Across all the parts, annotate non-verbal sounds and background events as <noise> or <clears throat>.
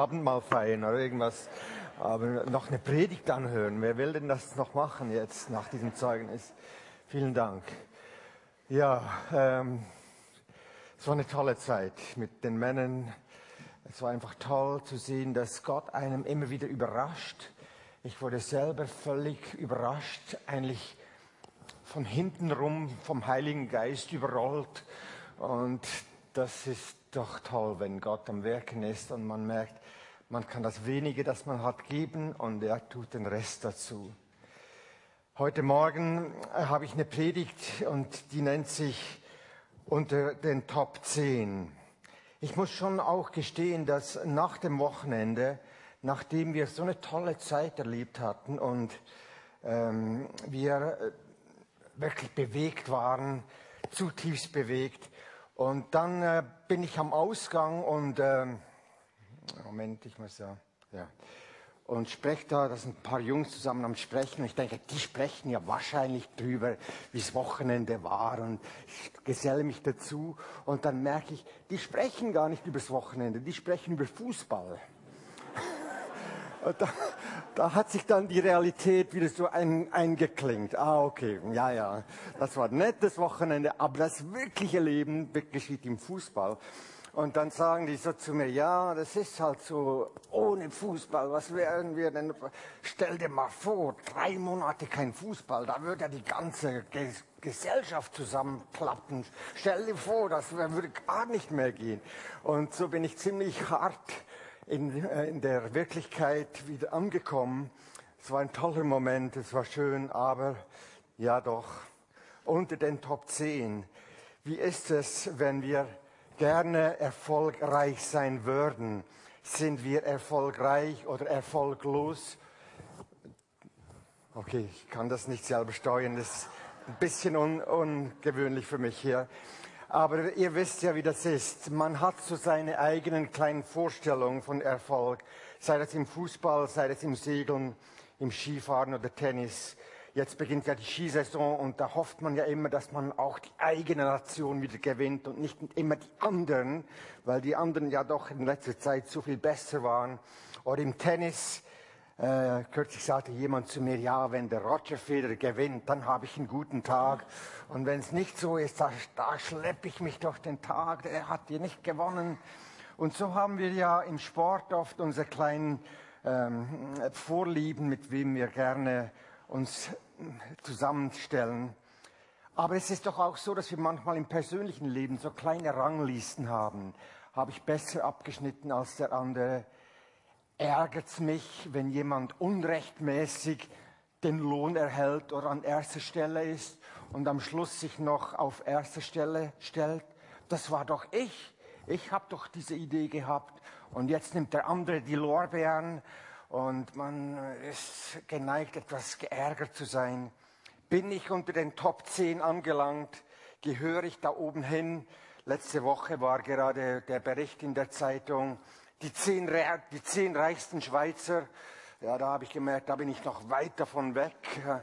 Abendmahl feiern oder irgendwas. Aber noch eine Predigt anhören. Wer will denn das noch machen jetzt nach diesem Zeugnis? Vielen Dank. Ja, ähm, es war eine tolle Zeit mit den Männern. Es war einfach toll zu sehen, dass Gott einem immer wieder überrascht. Ich wurde selber völlig überrascht, eigentlich von hinten rum vom Heiligen Geist überrollt. Und das ist doch toll, wenn Gott am Werken ist und man merkt, man kann das wenige, das man hat, geben und er tut den Rest dazu. Heute Morgen habe ich eine Predigt und die nennt sich unter den Top 10. Ich muss schon auch gestehen, dass nach dem Wochenende, nachdem wir so eine tolle Zeit erlebt hatten und ähm, wir äh, wirklich bewegt waren, zutiefst bewegt, und dann äh, bin ich am Ausgang und äh, Moment, ich muss ja, ja und spreche da, da sind ein paar Jungs zusammen am Sprechen und ich denke, die sprechen ja wahrscheinlich drüber, wie es Wochenende war und ich geselle mich dazu und dann merke ich, die sprechen gar nicht über das Wochenende, die sprechen über Fußball. Und da, da hat sich dann die Realität wieder so ein, eingeklingt. Ah, okay, ja, ja, das war ein nettes Wochenende, aber das wirkliche Leben geschieht im Fußball. Und dann sagen die so zu mir, ja, das ist halt so, ohne Fußball, was wären wir denn? Stell dir mal vor, drei Monate kein Fußball, da würde ja die ganze Gesellschaft zusammenklappen. Stell dir vor, das würde gar nicht mehr gehen. Und so bin ich ziemlich hart in, äh, in der Wirklichkeit wieder angekommen. Es war ein toller Moment, es war schön, aber ja doch, unter den Top 10. Wie ist es, wenn wir gerne erfolgreich sein würden, sind wir erfolgreich oder erfolglos? Okay, ich kann das nicht selber steuern, das ist ein bisschen un ungewöhnlich für mich hier. Aber ihr wisst ja, wie das ist. Man hat so seine eigenen kleinen Vorstellungen von Erfolg, sei das im Fußball, sei das im Segeln, im Skifahren oder Tennis. Jetzt beginnt ja die Skisaison und da hofft man ja immer, dass man auch die eigene Nation wieder gewinnt und nicht immer die anderen, weil die anderen ja doch in letzter Zeit so viel besser waren. Oder im Tennis, äh, kürzlich sagte jemand zu mir, ja, wenn der Roger Federer gewinnt, dann habe ich einen guten Tag. Und wenn es nicht so ist, da, da schleppe ich mich durch den Tag, er hat hier nicht gewonnen. Und so haben wir ja im Sport oft unsere kleinen ähm, Vorlieben, mit wem wir gerne uns zusammenstellen. Aber es ist doch auch so, dass wir manchmal im persönlichen Leben so kleine Ranglisten haben. Habe ich besser abgeschnitten als der andere? Ärgert es mich, wenn jemand unrechtmäßig den Lohn erhält oder an erster Stelle ist und am Schluss sich noch auf erster Stelle stellt? Das war doch ich. Ich habe doch diese Idee gehabt und jetzt nimmt der andere die Lorbeeren und man ist geneigt, etwas geärgert zu sein. Bin ich unter den Top 10 angelangt? Gehöre ich da oben hin? Letzte Woche war gerade der Bericht in der Zeitung, die zehn, die zehn reichsten Schweizer. Ja, da habe ich gemerkt, da bin ich noch weit davon weg. <laughs>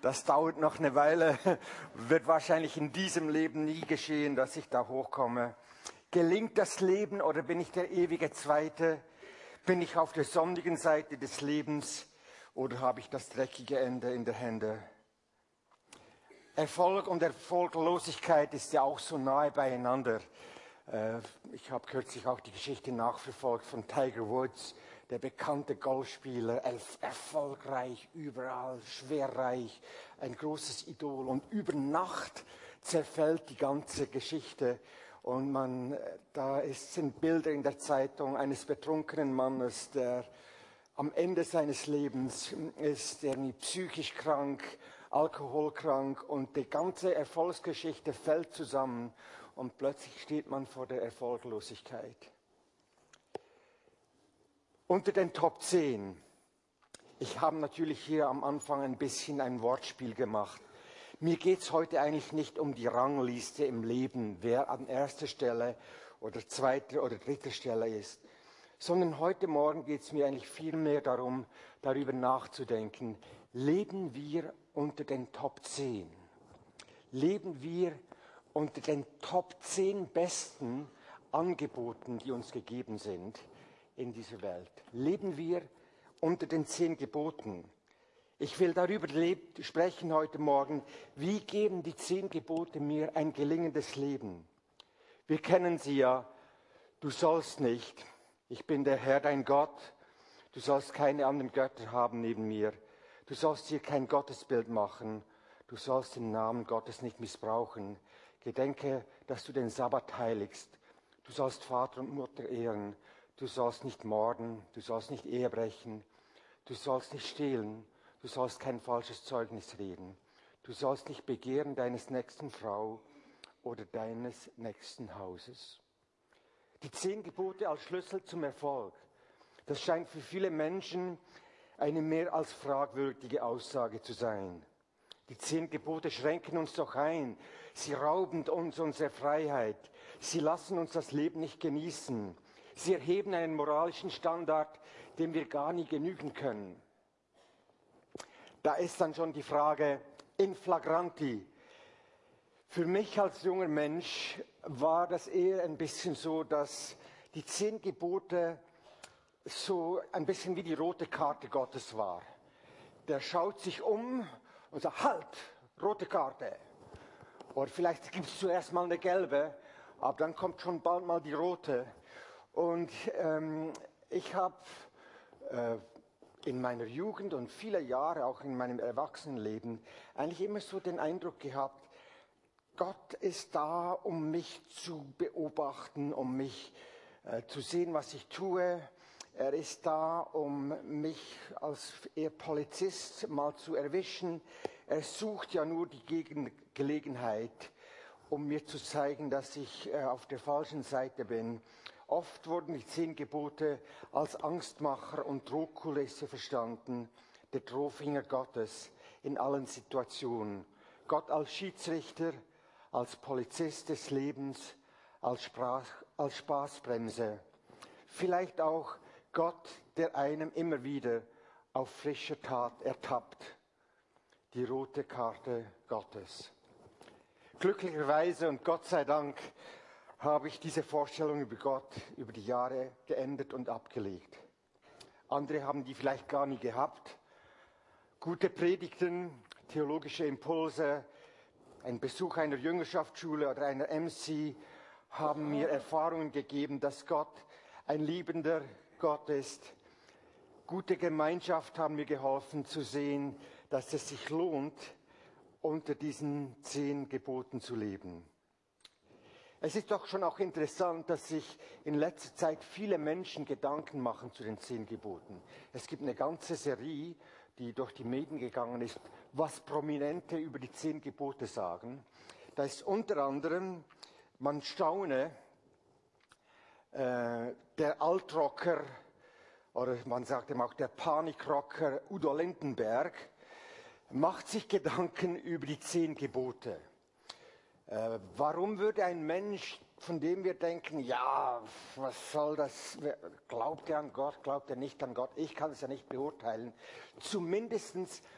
Das dauert noch eine Weile, wird wahrscheinlich in diesem Leben nie geschehen, dass ich da hochkomme. Gelingt das Leben oder bin ich der ewige Zweite? Bin ich auf der sonnigen Seite des Lebens oder habe ich das dreckige Ende in der Hände? Erfolg und Erfolglosigkeit ist ja auch so nahe beieinander. Äh, ich habe kürzlich auch die Geschichte nachverfolgt von Tiger Woods, der bekannte Golfspieler, erfolgreich überall, schwerreich, ein großes Idol. Und über Nacht zerfällt die ganze Geschichte und man, da ist, sind Bilder in der Zeitung eines betrunkenen Mannes, der am Ende seines Lebens ist, der psychisch krank, alkoholkrank und die ganze Erfolgsgeschichte fällt zusammen und plötzlich steht man vor der Erfolglosigkeit. Unter den Top 10. Ich habe natürlich hier am Anfang ein bisschen ein Wortspiel gemacht. Mir geht es heute eigentlich nicht um die Rangliste im Leben, wer an erster Stelle oder zweiter oder dritter Stelle ist, sondern heute Morgen geht es mir eigentlich vielmehr darum, darüber nachzudenken, leben wir unter den Top 10? Leben wir unter den Top 10 besten Angeboten, die uns gegeben sind? in dieser Welt? Leben wir unter den zehn Geboten? Ich will darüber sprechen heute Morgen, wie geben die zehn Gebote mir ein gelingendes Leben? Wir kennen sie ja, du sollst nicht, ich bin der Herr dein Gott, du sollst keine anderen Götter haben neben mir, du sollst dir kein Gottesbild machen, du sollst den Namen Gottes nicht missbrauchen, gedenke, dass du den Sabbat heiligst, du sollst Vater und Mutter ehren, du sollst nicht morden, du sollst nicht Ehe brechen, du sollst nicht stehlen, Du sollst kein falsches Zeugnis reden. Du sollst nicht begehren deines nächsten Frau oder deines nächsten Hauses. Die zehn Gebote als Schlüssel zum Erfolg. Das scheint für viele Menschen eine mehr als fragwürdige Aussage zu sein. Die zehn Gebote schränken uns doch ein. Sie rauben uns unsere Freiheit. Sie lassen uns das Leben nicht genießen. Sie erheben einen moralischen Standard, dem wir gar nie genügen können. Da ist dann schon die Frage in flagranti. Für mich als junger Mensch war das eher ein bisschen so, dass die zehn Gebote so ein bisschen wie die rote Karte Gottes war. Der schaut sich um und sagt, halt, rote Karte. Oder vielleicht gibt es zuerst mal eine gelbe, aber dann kommt schon bald mal die rote. Und ähm, ich habe äh, in meiner Jugend und viele Jahre auch in meinem Erwachsenenleben eigentlich immer so den Eindruck gehabt, Gott ist da, um mich zu beobachten, um mich äh, zu sehen, was ich tue. Er ist da, um mich als eher Polizist mal zu erwischen. Er sucht ja nur die Gelegenheit, um mir zu zeigen, dass ich äh, auf der falschen Seite bin Oft wurden die zehn Gebote als Angstmacher und Drohkulisse verstanden, der Drohfinger Gottes in allen Situationen. Gott als Schiedsrichter, als Polizist des Lebens, als, Sprach, als Spaßbremse. Vielleicht auch Gott, der einem immer wieder auf frischer Tat ertappt. Die rote Karte Gottes. Glücklicherweise und Gott sei Dank habe ich diese Vorstellung über Gott über die Jahre geändert und abgelegt. Andere haben die vielleicht gar nie gehabt. Gute Predigten, theologische Impulse, ein Besuch einer Jüngerschaftsschule oder einer MC haben mir Erfahrungen gegeben, dass Gott ein liebender Gott ist. Gute Gemeinschaft haben mir geholfen zu sehen, dass es sich lohnt, unter diesen zehn Geboten zu leben. Es ist doch schon auch interessant, dass sich in letzter Zeit viele Menschen Gedanken machen zu den zehn Geboten. Es gibt eine ganze Serie, die durch die Medien gegangen ist, was Prominente über die zehn Gebote sagen. Da ist unter anderem, man staune, äh, der Altrocker, oder man sagt ihm auch der Panikrocker Udo Lindenberg, macht sich Gedanken über die zehn Gebote. Äh, warum würde ein Mensch, von dem wir denken, ja, was soll das, glaubt er an Gott, glaubt er nicht an Gott, ich kann es ja nicht beurteilen, zumindest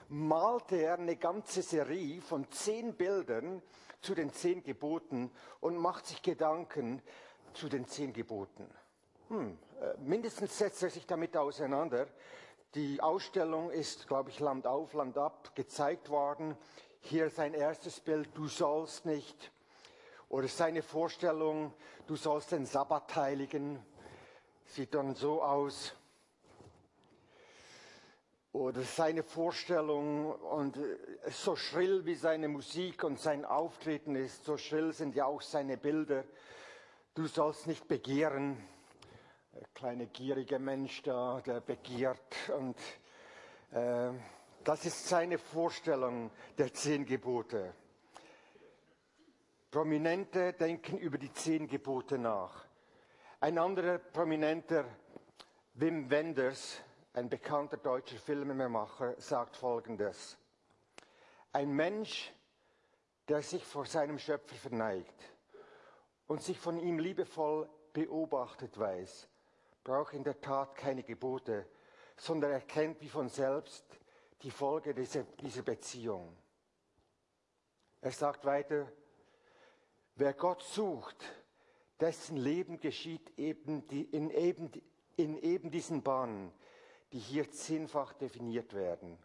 malte er eine ganze Serie von zehn Bildern zu den zehn Geboten und macht sich Gedanken zu den zehn Geboten. Hm, äh, mindestens setzt er sich damit auseinander. Die Ausstellung ist, glaube ich, Land auf, Land ab gezeigt worden. Hier sein erstes Bild, du sollst nicht. Oder seine Vorstellung, du sollst den Sabbat heiligen, sieht dann so aus. Oder seine Vorstellung und äh, so schrill wie seine Musik und sein Auftreten ist, so schrill sind ja auch seine Bilder. Du sollst nicht begehren. Der kleine gierige Mensch da, der begehrt und äh, das ist seine Vorstellung der zehn Gebote. Prominente denken über die zehn Gebote nach. Ein anderer Prominenter, Wim Wenders, ein bekannter deutscher Filmemacher, sagt Folgendes. Ein Mensch, der sich vor seinem Schöpfer verneigt und sich von ihm liebevoll beobachtet weiß, braucht in der Tat keine Gebote, sondern erkennt wie von selbst, die Folge dieser, Beziehung. Er sagt weiter, wer Gott sucht, dessen Leben geschieht eben die, in eben in eben diesen Bahnen, die hier zehnfach definiert werden.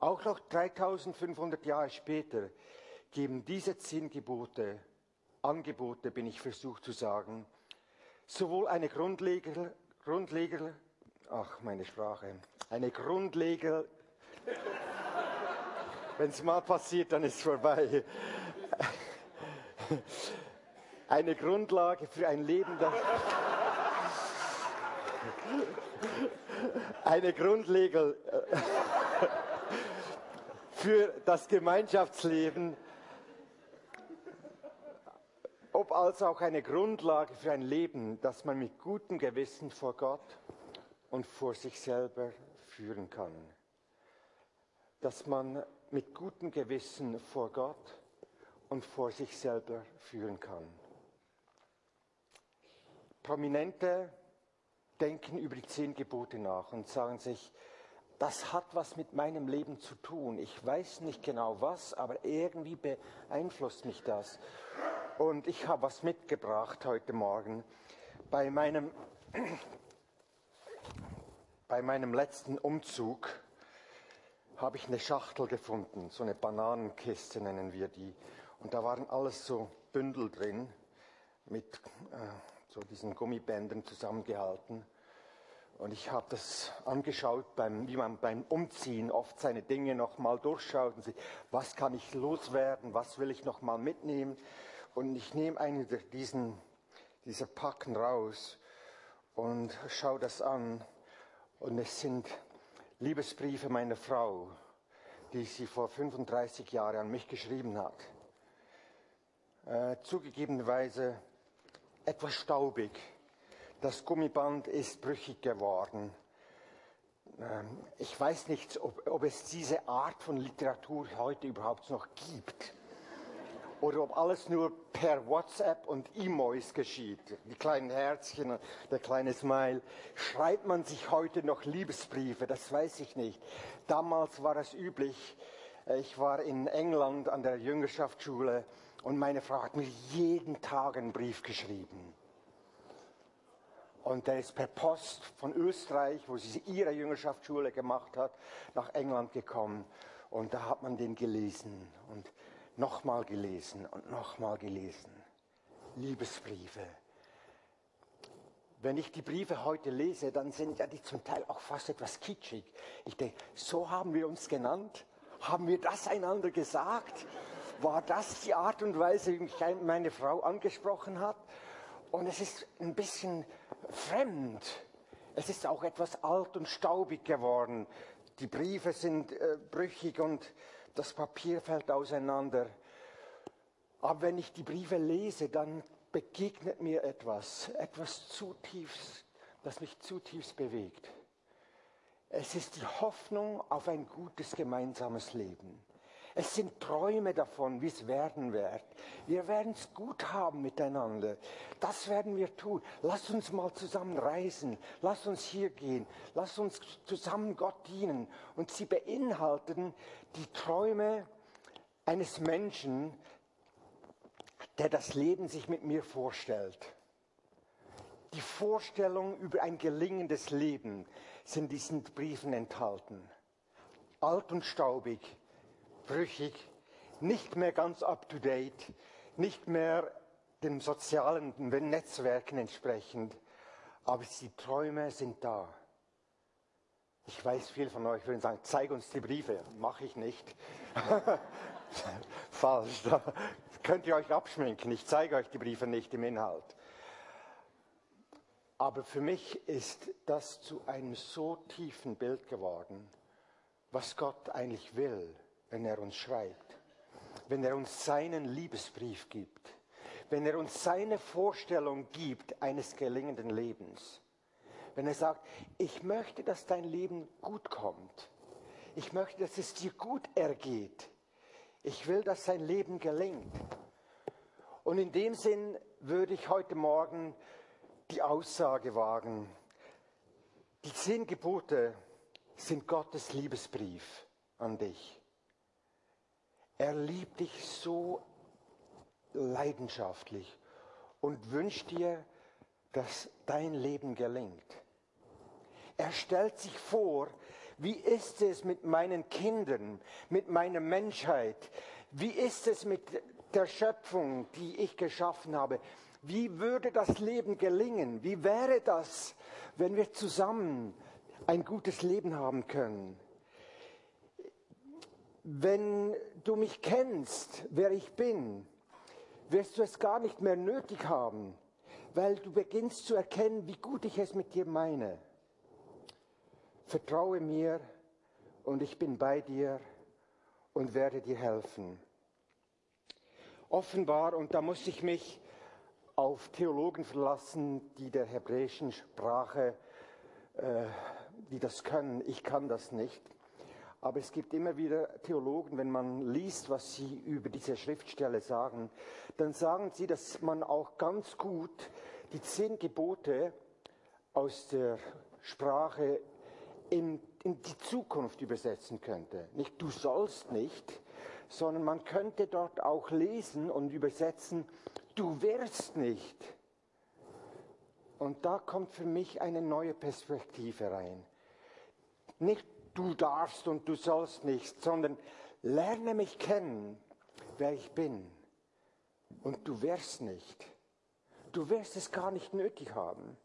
Auch noch 3500 Jahre später geben diese zehn Gebote, Angebote bin ich versucht zu sagen, sowohl eine Grundleger, Grundleger, ach meine Sprache, eine Grundleger, wenn es mal passiert, dann ist es vorbei. Eine Grundlage für ein Leben, das eine Grundlage für das Gemeinschaftsleben, ob also auch eine Grundlage für ein Leben, das man mit gutem Gewissen vor Gott und vor sich selber führen kann. Dass man mit gutem Gewissen vor Gott und vor sich selber führen kann. Prominente denken über die zehn Gebote nach und sagen sich, das hat was mit meinem Leben zu tun. Ich weiß nicht genau was, aber irgendwie beeinflusst mich das. Und ich habe was mitgebracht heute Morgen. Bei meinem, <clears throat> bei meinem letzten Umzug habe ich eine Schachtel gefunden, so eine Bananenkiste nennen wir die. Und da waren alles so Bündel drin mit äh, so diesen Gummibändern zusammengehalten. Und ich habe das angeschaut, beim, wie man beim Umziehen oft seine Dinge nochmal durchschaut und sieht, was kann ich loswerden, was will ich nochmal mitnehmen. Und ich nehme einen diesen, dieser Packen raus und schaue das an. Und es sind Liebesbriefe meiner Frau, die sie vor 35 Jahren an mich geschrieben hat. Äh, zugegebenerweise etwas staubig. Das Gummiband ist brüchig geworden. Ähm, ich weiß nicht, ob, ob es diese Art von Literatur heute überhaupt noch gibt oder ob alles nur per WhatsApp und E-Mails geschieht. Die kleinen Herzchen, der kleine Smile. Schreibt man sich heute noch Liebesbriefe? Das weiß ich nicht. Damals war es üblich. Ich war in England an der Jüngerschaftsschule und meine Frau hat mir jeden Tag einen Brief geschrieben. Und der ist per Post von Österreich, wo sie ihre Jüngerschaftsschule gemacht hat, nach England gekommen. Und da hat man den gelesen. Und nochmal gelesen und nochmal gelesen. Liebesbriefe. Wenn ich die Briefe heute lese, dann sind ja die zum Teil auch fast etwas kitschig. Ich denke, so haben wir uns genannt? Haben wir das einander gesagt? War das die Art und Weise, wie mich meine Frau angesprochen hat? Und es ist ein bisschen fremd. Es ist auch etwas alt und staubig geworden. Die Briefe sind äh, brüchig und das Papier fällt auseinander. Aber wenn ich die Briefe lese, dann begegnet mir etwas, etwas zutiefst, das mich zutiefst bewegt. Es ist die Hoffnung auf ein gutes gemeinsames Leben. Es sind Träume davon, wie es werden wird. Wir werden es gut haben miteinander. Das werden wir tun. Lass uns mal zusammen reisen. Lass uns hier gehen. Lass uns zusammen Gott dienen. Und sie beinhalten die Träume eines Menschen, der das Leben sich mit mir vorstellt. Die Vorstellungen über ein gelingendes Leben sind in diesen Briefen enthalten. Alt und staubig, brüchig, nicht mehr ganz up-to-date, nicht mehr den sozialen Netzwerken entsprechend, aber die Träume sind da. Ich weiß, viele von euch würden sagen, zeig uns die Briefe. Mache ich nicht. <laughs> Falsch. Da <laughs> könnt ihr euch abschminken. Ich zeige euch die Briefe nicht im Inhalt. Aber für mich ist das zu einem so tiefen Bild geworden, was Gott eigentlich will wenn er uns schreibt, wenn er uns seinen Liebesbrief gibt, wenn er uns seine Vorstellung gibt eines gelingenden Lebens. Wenn er sagt, ich möchte, dass dein Leben gut kommt. Ich möchte, dass es dir gut ergeht. Ich will, dass dein Leben gelingt. Und in dem Sinn würde ich heute Morgen die Aussage wagen, die zehn Gebote sind Gottes Liebesbrief an dich. Er liebt dich so leidenschaftlich und wünscht dir, dass dein Leben gelingt. Er stellt sich vor, wie ist es mit meinen Kindern, mit meiner Menschheit? Wie ist es mit der Schöpfung, die ich geschaffen habe? Wie würde das Leben gelingen? Wie wäre das, wenn wir zusammen ein gutes Leben haben können? Wenn du mich kennst, wer ich bin, wirst du es gar nicht mehr nötig haben, weil du beginnst zu erkennen, wie gut ich es mit dir meine. Vertraue mir und ich bin bei dir und werde dir helfen. Offenbar, und da muss ich mich auf Theologen verlassen, die der hebräischen Sprache, äh, die das können. Ich kann das nicht. Aber es gibt immer wieder Theologen, wenn man liest, was sie über diese Schriftstelle sagen, dann sagen sie, dass man auch ganz gut die zehn Gebote aus der Sprache in, in die Zukunft übersetzen könnte. Nicht du sollst nicht, sondern man könnte dort auch lesen und übersetzen, du wirst nicht. Und da kommt für mich eine neue Perspektive rein. Nicht du darfst und du sollst nicht, sondern lerne mich kennen, wer ich bin. Und du wirst nicht. Du wirst es gar nicht nötig haben.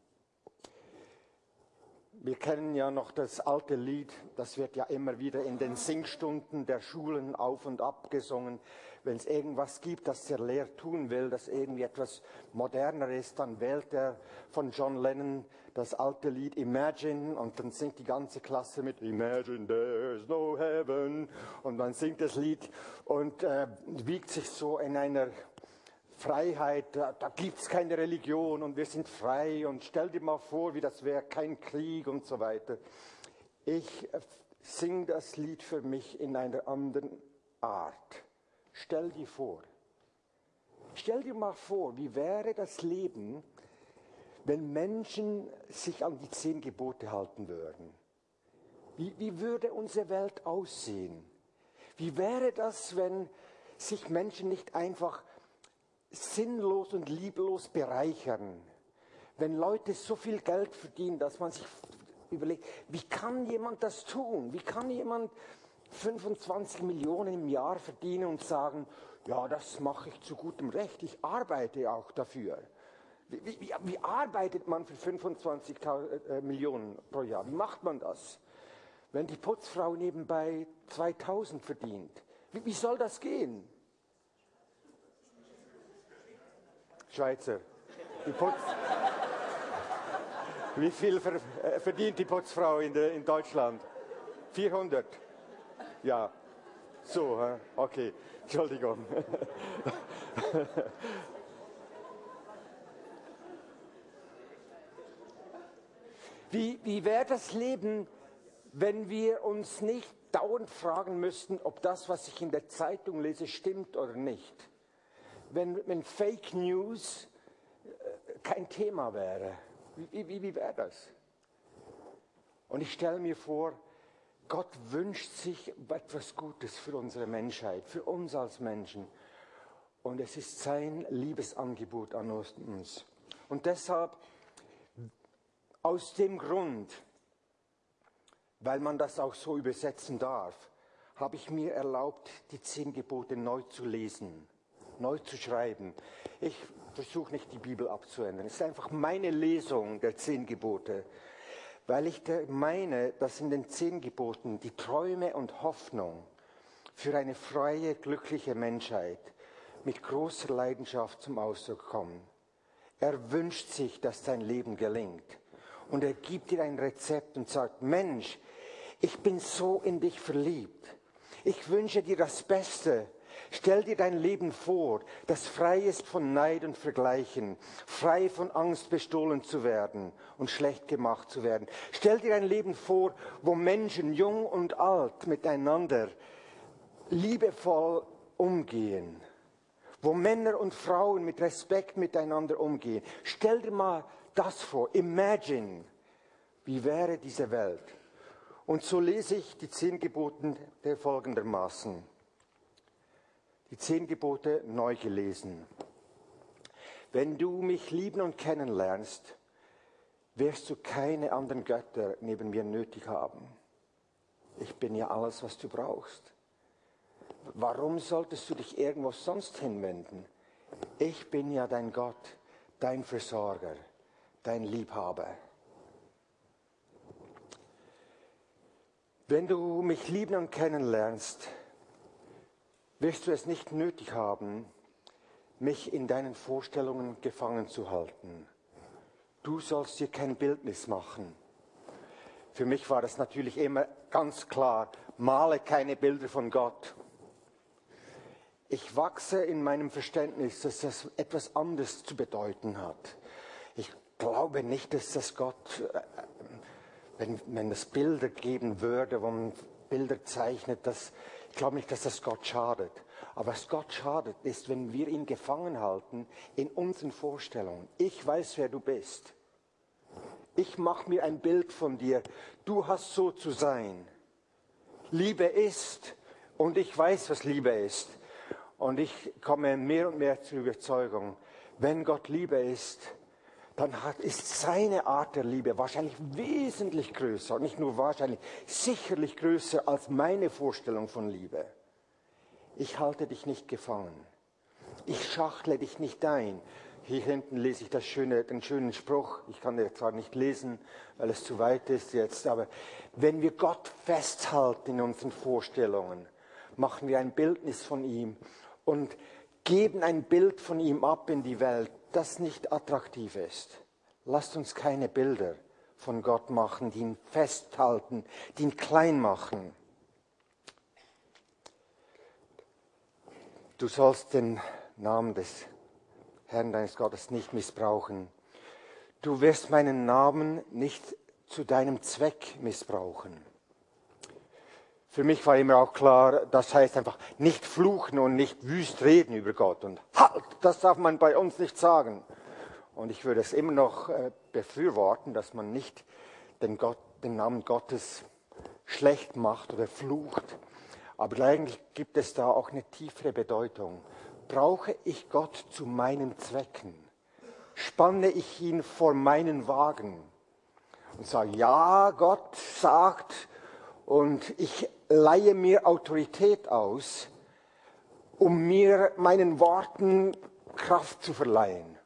Wir kennen ja noch das alte Lied, das wird ja immer wieder in den Singstunden der Schulen auf und ab gesungen. Wenn es irgendwas gibt, das der Lehrer tun will, das irgendwie etwas moderner ist, dann wählt er von John Lennon das alte Lied Imagine und dann singt die ganze Klasse mit Imagine there's no heaven und man singt das Lied und äh, wiegt sich so in einer Freiheit, da, da gibt es keine Religion und wir sind frei und stell dir mal vor, wie das wäre, kein Krieg und so weiter. Ich äh, singe das Lied für mich in einer anderen Art. Stell dir vor, stell dir mal vor, wie wäre das Leben, wenn Menschen sich an die zehn Gebote halten würden. Wie, wie würde unsere Welt aussehen? Wie wäre das, wenn sich Menschen nicht einfach sinnlos und lieblos bereichern. Wenn Leute so viel Geld verdienen, dass man sich überlegt, wie kann jemand das tun? Wie kann jemand 25 Millionen im Jahr verdienen und sagen, ja, das mache ich zu gutem Recht, ich arbeite auch dafür. Wie, wie, wie arbeitet man für 25 äh, Millionen pro Jahr? Wie macht man das? Wenn die Putzfrau nebenbei 2000 verdient, wie, wie soll das gehen? Schweizer. Wie viel äh, verdient die Putzfrau in, in, Deutschland? 400? Ja. So, okay. Entschuldigung. <laughs> Wie, wie wäre das Leben, wenn wir uns nicht dauernd fragen müssten, ob das, was ich in der Zeitung lese, stimmt oder nicht? Wenn, wenn Fake News äh, kein Thema wäre? Wie, wie, wie wäre das? Und ich stelle mir vor, Gott wünscht sich etwas Gutes für unsere Menschheit, für uns als Menschen. Und es ist sein Liebesangebot an uns. Und deshalb, aus dem Grund, weil man das auch so übersetzen darf, habe ich mir erlaubt, die zehn Gebote neu zu lesen neu zu schreiben. Ich versuche nicht die Bibel abzuändern. Es ist einfach meine Lesung der zehn Gebote, weil ich meine, dass in den zehn Geboten die Träume und Hoffnung für eine freie, glückliche Menschheit mit großer Leidenschaft zum Ausdruck kommen. Er wünscht sich, dass dein Leben gelingt. Und er gibt dir ein Rezept und sagt, Mensch, ich bin so in dich verliebt. Ich wünsche dir das Beste Stell dir dein Leben vor, das frei ist von Neid und Vergleichen, frei von Angst bestohlen zu werden und schlecht gemacht zu werden. Stell dir ein Leben vor, wo Menschen, jung und alt, miteinander liebevoll umgehen, wo Männer und Frauen mit Respekt miteinander umgehen. Stell dir mal das vor. Imagine, wie wäre diese Welt? Und so lese ich die zehn Geboten der folgendermaßen die zehn Gebote neu gelesen. Wenn du mich lieben und kennenlernst, wirst du keine anderen Götter neben mir nötig haben. Ich bin ja alles, was du brauchst. Warum solltest du dich irgendwo sonst hinwenden? Ich bin ja dein Gott, dein Versorger, dein Liebhaber. Wenn du mich lieben und kennenlernst, wirst du es nicht nötig haben, mich in deinen Vorstellungen gefangen zu halten. Du sollst dir kein Bildnis machen. Für mich war das natürlich immer ganz klar, male keine Bilder von Gott. Ich wachse in meinem Verständnis, dass das etwas anderes zu bedeuten hat. Ich glaube nicht, dass das Gott, äh, wenn, wenn es Bilder geben würde, wo man Bilder zeichnet, dass, ich glaube nicht, dass das Gott schadet. Aber was Gott schadet, ist, wenn wir ihn gefangen halten in unseren Vorstellungen. Ich weiß, wer du bist. Ich mache mir ein Bild von dir. Du hast so zu sein. Liebe ist, und ich weiß, was Liebe ist. Und ich komme mehr und mehr zur Überzeugung, wenn Gott Liebe ist, dann ist seine Art der Liebe wahrscheinlich wesentlich größer, nicht nur wahrscheinlich, sicherlich größer als meine Vorstellung von Liebe. Ich halte dich nicht gefangen. Ich schachle dich nicht ein. Hier hinten lese ich schöne, den schönen Spruch. Ich kann den zwar nicht lesen, weil es zu weit ist jetzt, aber wenn wir Gott festhalten in unseren Vorstellungen, machen wir ein Bildnis von ihm und geben ein Bild von ihm ab in die Welt, das nicht attraktiv ist. Lasst uns keine Bilder von Gott machen, die ihn festhalten, die ihn klein machen. Du sollst den Namen des Herrn deines Gottes nicht missbrauchen. Du wirst meinen Namen nicht zu deinem Zweck missbrauchen. Für mich war immer auch klar, das heißt einfach nicht fluchen und nicht wüst reden über Gott. Und halt, das darf man bei uns nicht sagen. Und ich würde es immer noch äh, befürworten, dass man nicht den, Gott, den Namen Gottes schlecht macht oder flucht. Aber eigentlich gibt es da auch eine tiefere Bedeutung brauche ich Gott zu meinen Zwecken? Spanne ich ihn vor meinen Wagen und sage, ja, Gott sagt, und ich leihe mir Autorität aus, um mir meinen Worten Kraft zu verleihen.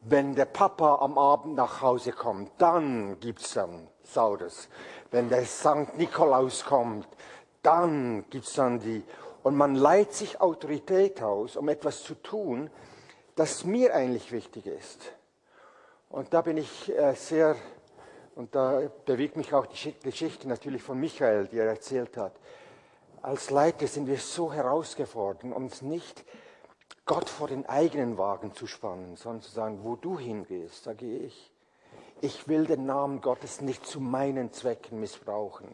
Wenn der Papa am Abend nach Hause kommt, dann gibt's dann Saures. Wenn der St. Nikolaus kommt, dann gibt's dann die und man leiht sich Autorität aus, um etwas zu tun, das mir eigentlich wichtig ist. Und da bin ich äh, sehr, und da bewegt mich auch die Geschichte natürlich von Michael, die er erzählt hat. Als Leiter sind wir so herausgefordert, uns nicht Gott vor den eigenen Wagen zu spannen, sondern zu sagen, wo du hingehst, da gehe ich. Ich will den Namen Gottes nicht zu meinen Zwecken missbrauchen.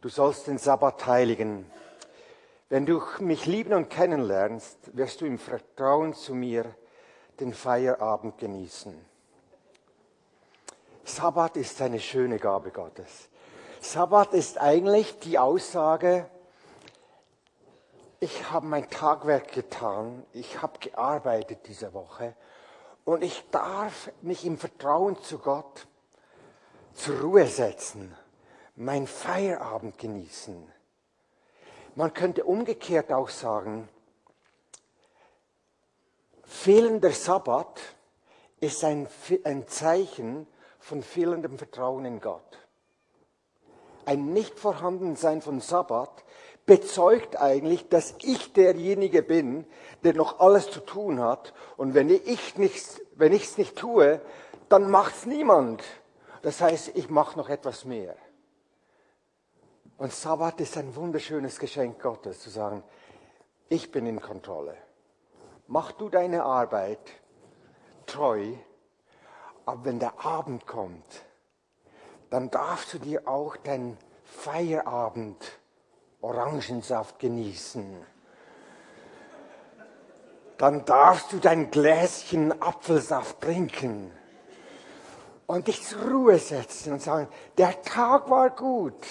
Du sollst den Sabbat heiligen. Wenn du mich lieben und kennenlernst, wirst du im Vertrauen zu mir den Feierabend genießen. Sabbat ist eine schöne Gabe Gottes. Sabbat ist eigentlich die Aussage, ich habe mein Tagwerk getan, ich habe gearbeitet diese Woche und ich darf mich im Vertrauen zu Gott zur Ruhe setzen mein Feierabend genießen. Man könnte umgekehrt auch sagen, fehlender Sabbat ist ein, ein Zeichen von fehlendem Vertrauen in Gott. Ein Nicht-Vorhandensein von Sabbat bezeugt eigentlich, dass ich derjenige bin, der noch alles zu tun hat. Und wenn ich nichts, wenn ich es nicht tue, dann macht es niemand. Das heißt, ich mache noch etwas mehr. Und Sabbat ist ein wunderschönes Geschenk Gottes, zu sagen, ich bin in Kontrolle. Mach du deine Arbeit treu, aber wenn der Abend kommt, dann darfst du dir auch deinen Feierabend Orangensaft genießen. Dann darfst du dein Gläschen Apfelsaft trinken und dich zur Ruhe setzen und sagen, der Tag war gut.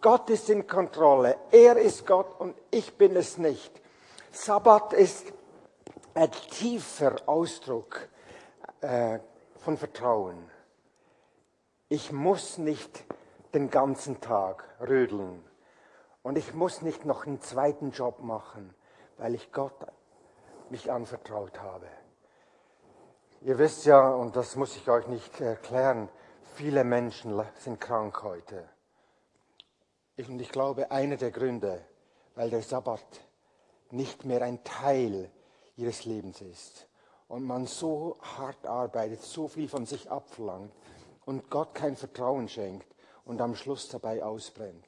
Gott ist in Kontrolle. Er ist Gott und ich bin es nicht. Sabbat ist ein tiefer Ausdruck äh, von Vertrauen. Ich muss nicht den ganzen Tag rödeln und ich muss nicht noch einen zweiten Job machen, weil ich Gott mich anvertraut habe. Ihr wisst ja, und das muss ich euch nicht erklären, viele Menschen sind krank heute. Und ich glaube, einer der Gründe, weil der Sabbat nicht mehr ein Teil ihres Lebens ist und man so hart arbeitet, so viel von sich abverlangt und Gott kein Vertrauen schenkt und am Schluss dabei ausbrennt.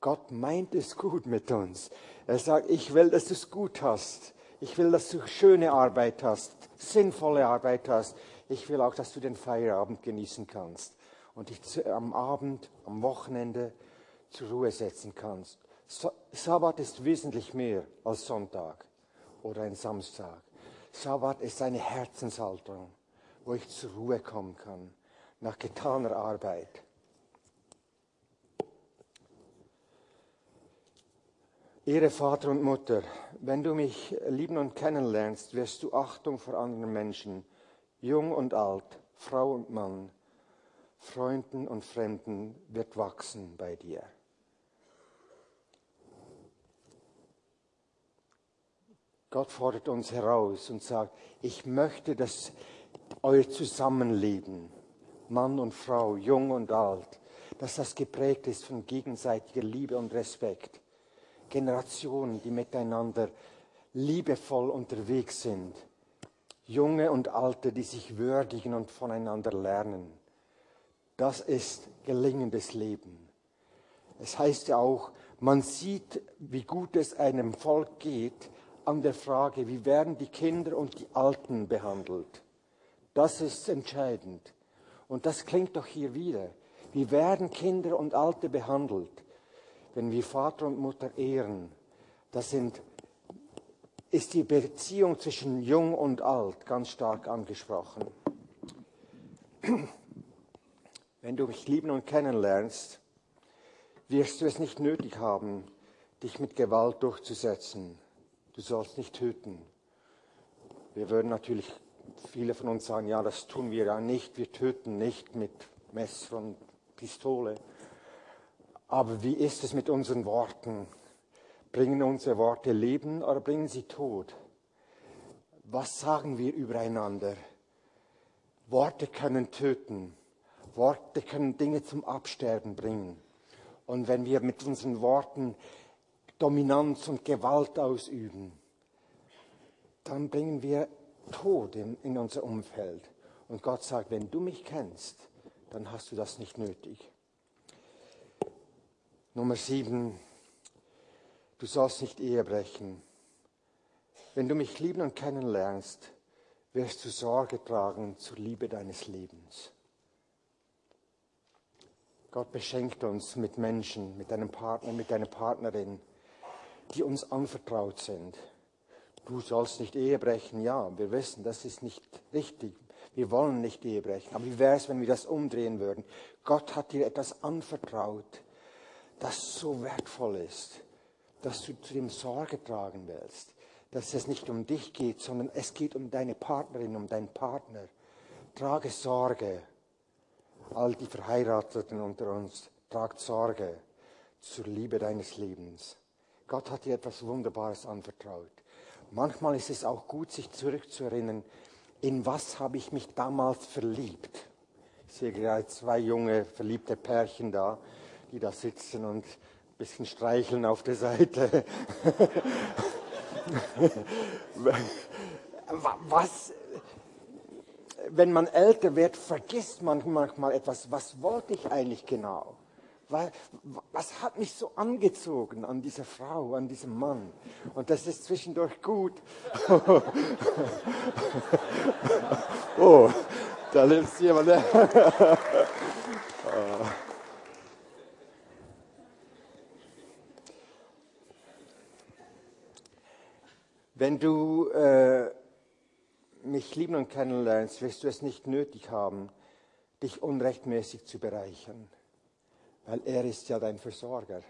Gott meint es gut mit uns. Er sagt, ich will, dass du es gut hast. Ich will, dass du schöne Arbeit hast, sinnvolle Arbeit hast. Ich will auch, dass du den Feierabend genießen kannst und dich am Abend, am Wochenende zur Ruhe setzen kannst. Sabbat ist wesentlich mehr als Sonntag oder ein Samstag. Sabbat ist eine Herzenshaltung, wo ich zur Ruhe kommen kann nach getaner Arbeit. Ehre Vater und Mutter, wenn du mich lieben und kennenlernst, wirst du Achtung vor anderen Menschen, jung und alt, Frau und Mann, Freunden und Fremden wird wachsen bei dir. Gott fordert uns heraus und sagt, ich möchte, dass euer Zusammenleben, Mann und Frau, jung und alt, dass das geprägt ist von gegenseitiger Liebe und Respekt. Generationen, die miteinander liebevoll unterwegs sind. Junge und Alte, die sich würdigen und voneinander lernen. Das ist gelingendes Leben. Es heißt ja auch, man sieht, wie gut es einem Volk geht, an der Frage, wie werden die Kinder und die Alten behandelt. Das ist entscheidend. Und das klingt doch hier wieder. Wie werden Kinder und Alte behandelt? Wenn wir Vater und Mutter ehren, das sind, ist die Beziehung zwischen Jung und Alt ganz stark angesprochen. Wenn du mich lieben und kennenlernst, wirst du es nicht nötig haben, dich mit Gewalt durchzusetzen du sollst nicht töten. Wir würden natürlich, viele von uns sagen, ja, das tun wir ja nicht, wir töten nicht mit Messer und Pistole. Aber wie ist es mit unseren Worten? Bringen unsere Worte Leben oder bringen sie Tod? Was sagen wir übereinander? Worte können töten. Worte können Dinge zum Absterben bringen. Und wenn wir mit unseren Worten Dominanz und Gewalt ausüben, dann bringen wir Tod in, in unser Umfeld. Und Gott sagt, wenn du mich kennst, dann hast du das nicht nötig. Nummer sieben, du sollst nicht Ehe brechen. Wenn du mich lieben und kennenlernst, wirst du Sorge tragen zur Liebe deines Lebens. Gott beschenkt uns mit Menschen, mit einem Partner, mit einer Partnerin, die uns anvertraut sind. Du sollst nicht Ehe brechen. Ja, wir wissen, das ist nicht richtig. Wir wollen nicht Ehe brechen. Aber wie wäre es, wenn wir das umdrehen würden? Gott hat dir etwas anvertraut, das so wertvoll ist, dass du zu dem Sorge tragen willst. Dass es nicht um dich geht, sondern es geht um deine Partnerin, um deinen Partner. Trage Sorge. All die Verheirateten unter uns, tragt Sorge zur Liebe deines Lebens. Gott hat dir etwas Wunderbares anvertraut. Manchmal ist es auch gut, sich zurückzuerinnern, in was habe ich mich damals verliebt. Ich sehe gerade zwei junge, verliebte Pärchen da, die da sitzen und ein bisschen streicheln auf der Seite. <laughs> was, wenn man älter wird, vergisst man manchmal etwas. Was wollte ich eigentlich genau? Was hat mich so angezogen an dieser Frau, an diesem Mann? Und das ist zwischendurch gut. <laughs> oh, da lebt jemand. <laughs> Wenn du äh, mich lieben und kennenlernst, wirst du es nicht nötig haben, dich unrechtmäßig zu bereichern weil er ist ja dein Versorger.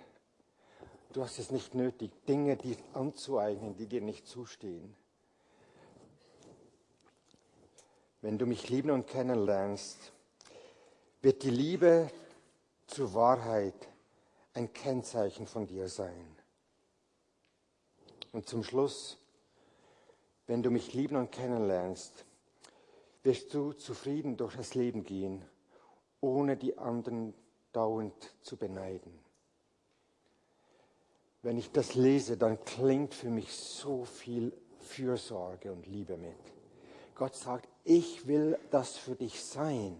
Du hast es nicht nötig, Dinge dir anzueignen, die dir nicht zustehen. wenn du mich lieben und kennenlernst, wird die Liebe zur Wahrheit ein Kennzeichen von dir sein. Und zum Schluss, wenn du mich lieben und kennenlernst, wirst du zufrieden durch das Leben gehen, ohne die anderen dauernd zu beneiden. Wenn ich das lese, dann klingt für mich so viel Fürsorge und Liebe mit. Gott sagt, ich will das für dich sein.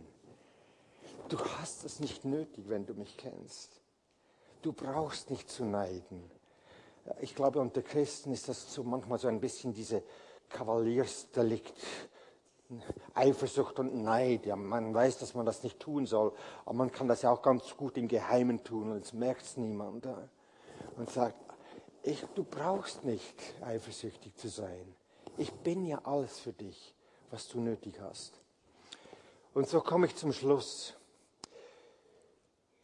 Du hast es nicht nötig, wenn du mich kennst. Du brauchst nicht zu neiden. Ich glaube, unter Christen ist das so manchmal so ein bisschen diese Kavaliersdelikt, Eifersucht und Neid. Ja, man weiß, dass man das nicht tun soll, aber man kann das ja auch ganz gut im Geheimen tun und es merkt es niemand. Und sagt, ich, du brauchst nicht eifersüchtig zu sein. Ich bin ja alles für dich, was du nötig hast. Und so komme ich zum Schluss.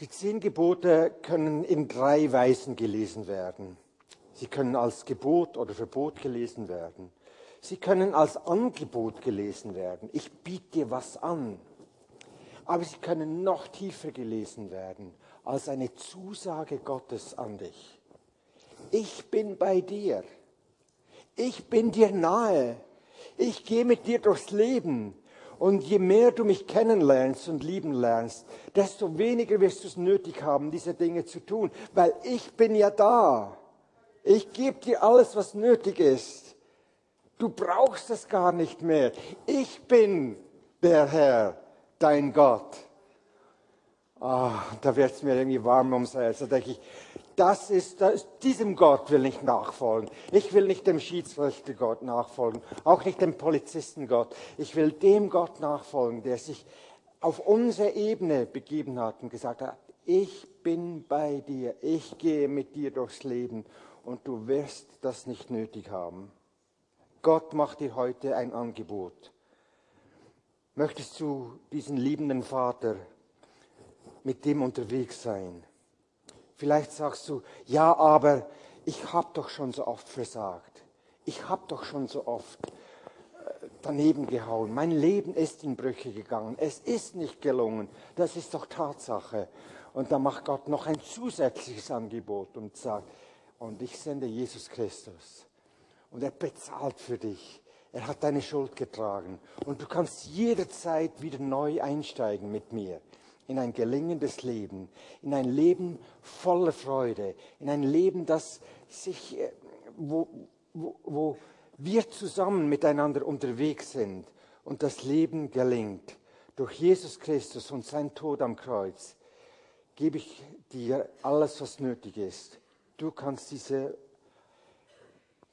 Die zehn Gebote können in drei Weisen gelesen werden. Sie können als Gebot oder Verbot gelesen werden. Sie können als Angebot gelesen werden. Ich biete dir was an. Aber sie können noch tiefer gelesen werden als eine Zusage Gottes an dich. Ich bin bei dir. Ich bin dir nahe. Ich gehe mit dir durchs Leben. Und je mehr du mich kennenlernst und lieben lernst, desto weniger wirst du es nötig haben, diese Dinge zu tun, weil ich bin ja da. Ich gebe dir alles, was nötig ist. Du brauchst es gar nicht mehr. Ich bin der Herr, dein Gott. Ah, da wird es mir irgendwie warm ums Herz. Da denke ich, das ist, das, diesem Gott will ich nachfolgen. Ich will nicht dem Schiedsrichtergott nachfolgen, auch nicht dem Polizistengott. Ich will dem Gott nachfolgen, der sich auf unsere Ebene begeben hat und gesagt hat, ich bin bei dir, ich gehe mit dir durchs Leben und du wirst das nicht nötig haben. Gott macht dir heute ein Angebot. Möchtest du diesen liebenden Vater mit dem unterwegs sein? Vielleicht sagst du, ja, aber ich habe doch schon so oft versagt. Ich habe doch schon so oft äh, daneben gehauen. Mein Leben ist in Brüche gegangen. Es ist nicht gelungen. Das ist doch Tatsache. Und da macht Gott noch ein zusätzliches Angebot und sagt, und ich sende Jesus Christus. Und er bezahlt für dich. Er hat deine Schuld getragen. Und du kannst jederzeit wieder neu einsteigen mit mir in ein gelingendes Leben, in ein Leben voller Freude, in ein Leben, das sich, äh, wo, wo, wo wir zusammen miteinander unterwegs sind und das Leben gelingt. Durch Jesus Christus und sein Tod am Kreuz gebe ich dir alles, was nötig ist. Du kannst diese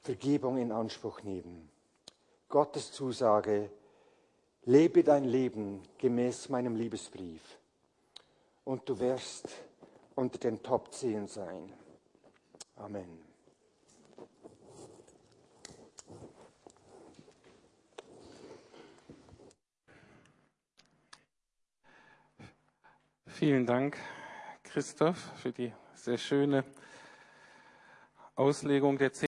Vergebung in Anspruch nehmen. Gottes Zusage, lebe dein Leben gemäß meinem Liebesbrief und du wirst unter den Top 10 sein. Amen. Vielen Dank, Christoph, für die sehr schöne Auslegung der